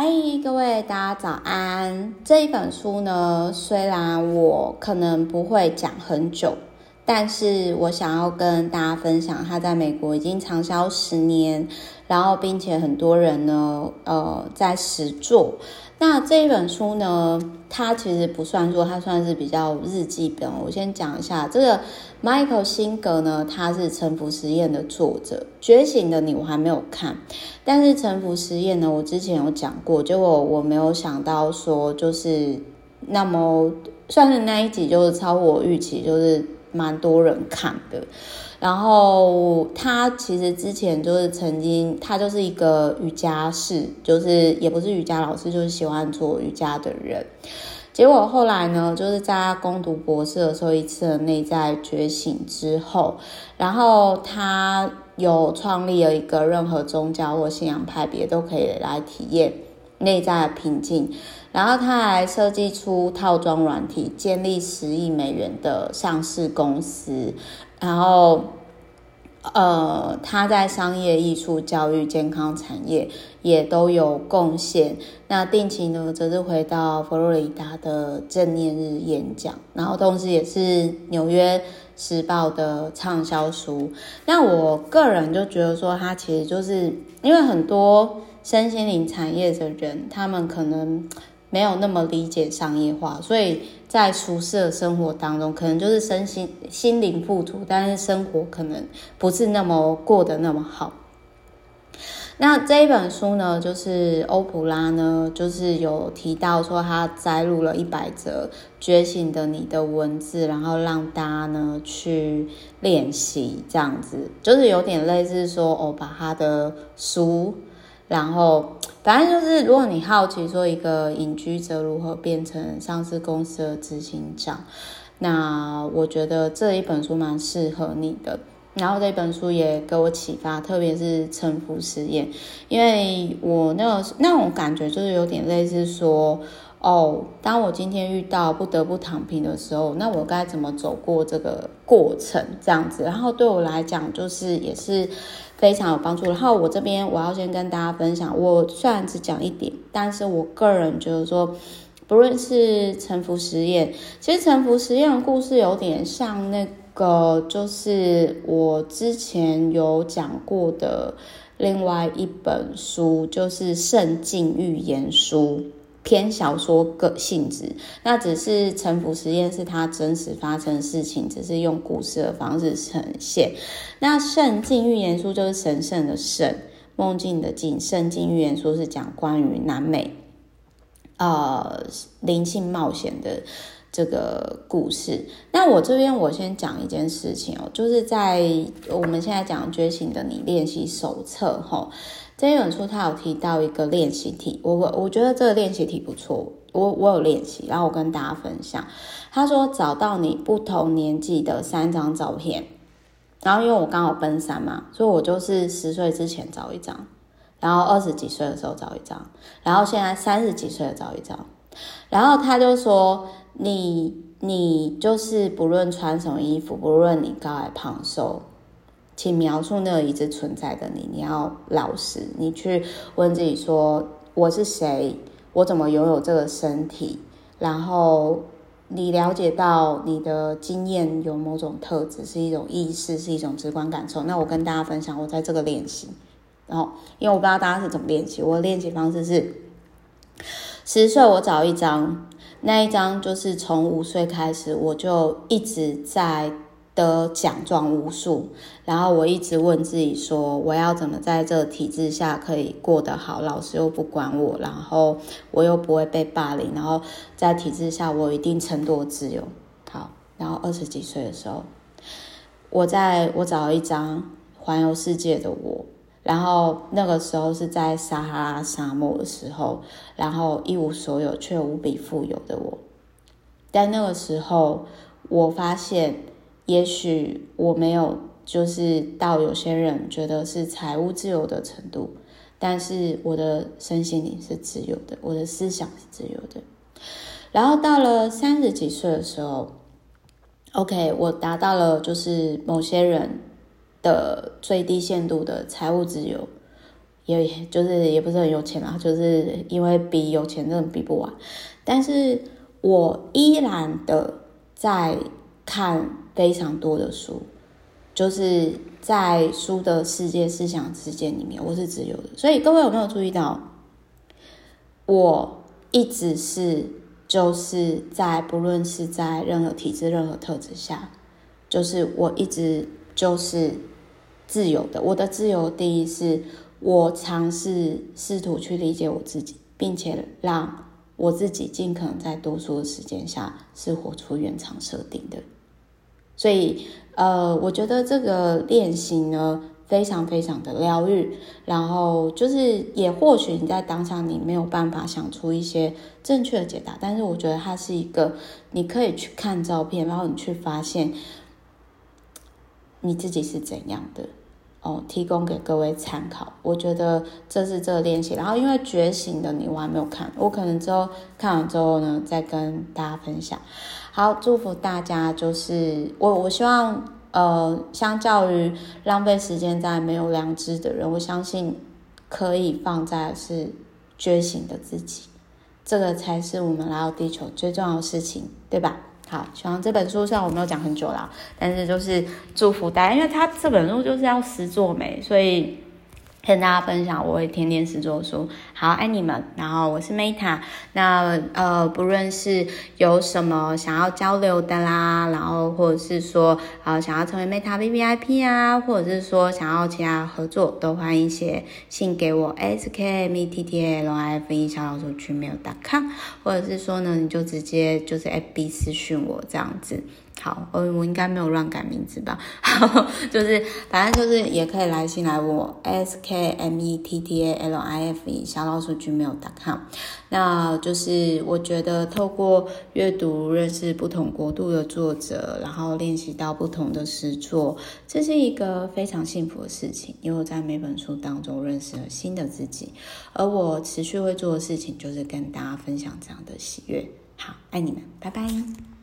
嗨，各位大家早安。这一本书呢，虽然我可能不会讲很久，但是我想要跟大家分享，它在美国已经畅销十年，然后并且很多人呢，呃，在实作。那这一本书呢，它其实不算说，它算是比较日记本。我先讲一下这个 Michael 辛格呢，他是《沉浮实验》的作者，《觉醒的你》我还没有看，但是《沉浮实验》呢，我之前有讲过，结果我没有想到说，就是那么算是那一集就是超我预期，就是蛮多人看的。然后他其实之前就是曾经，他就是一个瑜伽士，就是也不是瑜伽老师，就是喜欢做瑜伽的人。结果后来呢，就是在他攻读博士的时候，一次的内在觉醒之后，然后他有创立了一个任何宗教或信仰派别都可以来体验内在的平静。然后他还设计出套装软体，建立十亿美元的上市公司。然后，呃，他在商业、艺术、教育、健康产业也都有贡献。那定期呢，则是回到佛罗里达的正念日演讲，然后同时也是《纽约时报》的畅销书。那我个人就觉得说，他其实就是因为很多身心灵产业的人，他们可能。没有那么理解商业化，所以在舒适的生活当中，可能就是身心心灵富足，但是生活可能不是那么过得那么好。那这一本书呢，就是欧普拉呢，就是有提到说，他摘录了一百则觉醒的你的文字，然后让大家呢去练习，这样子就是有点类似说，哦，把他的书。然后，反正就是，如果你好奇说一个隐居者如何变成上市公司的执行长，那我觉得这一本书蛮适合你的。然后这本书也给我启发，特别是沉浮实验，因为我那个那种感觉就是有点类似说，哦，当我今天遇到不得不躺平的时候，那我该怎么走过这个过程？这样子，然后对我来讲，就是也是。非常有帮助。然后我这边我要先跟大家分享，我虽然只讲一点，但是我个人觉得说，不论是沉浮实验，其实沉浮实验的故事有点像那个，就是我之前有讲过的另外一本书，就是《圣境预言书》。偏小说个性质，那只是沉浮实验是它真实发生的事情，只是用故事的方式呈现。那圣境预言书就是神圣的圣，梦境的境，圣境预言书是讲关于南美呃灵性冒险的这个故事。那我这边我先讲一件事情哦，就是在我们现在讲觉醒的你练习手册吼。这一本书他有提到一个练习题，我我我觉得这个练习题不错，我我有练习，然后我跟大家分享。他说找到你不同年纪的三张照片，然后因为我刚好奔三嘛，所以我就是十岁之前找一张，然后二十几岁的时候找一张，然后现在三十几岁的找一张，然后他就说你你就是不论穿什么衣服，不论你高矮胖瘦。请描述那个一直存在的你。你要老实，你去问自己说：我是谁？我怎么拥有这个身体？然后你了解到你的经验有某种特质，是一种意识，是一种直观感受。那我跟大家分享，我在这个练习。然后，因为我不知道大家是怎么练习，我的练习方式是：十岁我找一张，那一张就是从五岁开始，我就一直在。得奖状无数，然后我一直问自己说，我要怎么在这体制下可以过得好？老师又不管我，然后我又不会被霸凌，然后在体制下我一定程度自由。好，然后二十几岁的时候，我在我找一张环游世界的我，然后那个时候是在撒哈拉沙漠的时候，然后一无所有却无比富有的我。但那个时候，我发现。也许我没有，就是到有些人觉得是财务自由的程度，但是我的身心灵是自由的，我的思想是自由的。然后到了三十几岁的时候，OK，我达到了就是某些人的最低限度的财务自由，也就是也不是很有钱啦，就是因为比有钱真的比不完。但是我依然的在看非常多的书，就是在书的世界、思想世界里面，我是自由的。所以各位有没有注意到，我一直是就是在不论是在任何体制、任何特质下，就是我一直就是自由的。我的自由定义是。我尝试试图去理解我自己，并且让我自己尽可能在多数的时间下是活出原厂设定的。所以，呃，我觉得这个练习呢，非常非常的疗愈。然后，就是也或许你在当下你没有办法想出一些正确的解答，但是我觉得它是一个你可以去看照片，然后你去发现你自己是怎样的。哦，提供给各位参考。我觉得这是这个练习。然后，因为觉醒的你我还没有看，我可能之后看完之后呢，再跟大家分享。好，祝福大家。就是我，我希望，呃，相较于浪费时间在没有良知的人，我相信可以放在是觉醒的自己，这个才是我们来到地球最重要的事情，对吧？好，希望这本书虽然我没有讲很久啦，但是就是祝福大家，因为他这本书就是要实做美，所以。跟大家分享，我会天天实作书，好爱你们。然后我是 Meta，那呃，不论是有什么想要交流的啦，然后或者是说呃想要成为 Meta VVIP 啊，或者是说想要其他合作，都欢迎写信给我 s k m e t t a l i f e 小老鼠 gmail.com，或者是说呢，你就直接就是 FB 私讯我这样子。好，我我应该没有乱改名字吧？好，就是反正就是也可以来信来问我，s k m e t t a l i f e 小老鼠 gmail.com。那就是我觉得透过阅读认识不同国度的作者，然后练习到不同的诗作，这是一个非常幸福的事情，因为我在每本书当中认识了新的自己，而我持续会做的事情就是跟大家分享这样的喜悦。好，爱你们，拜拜。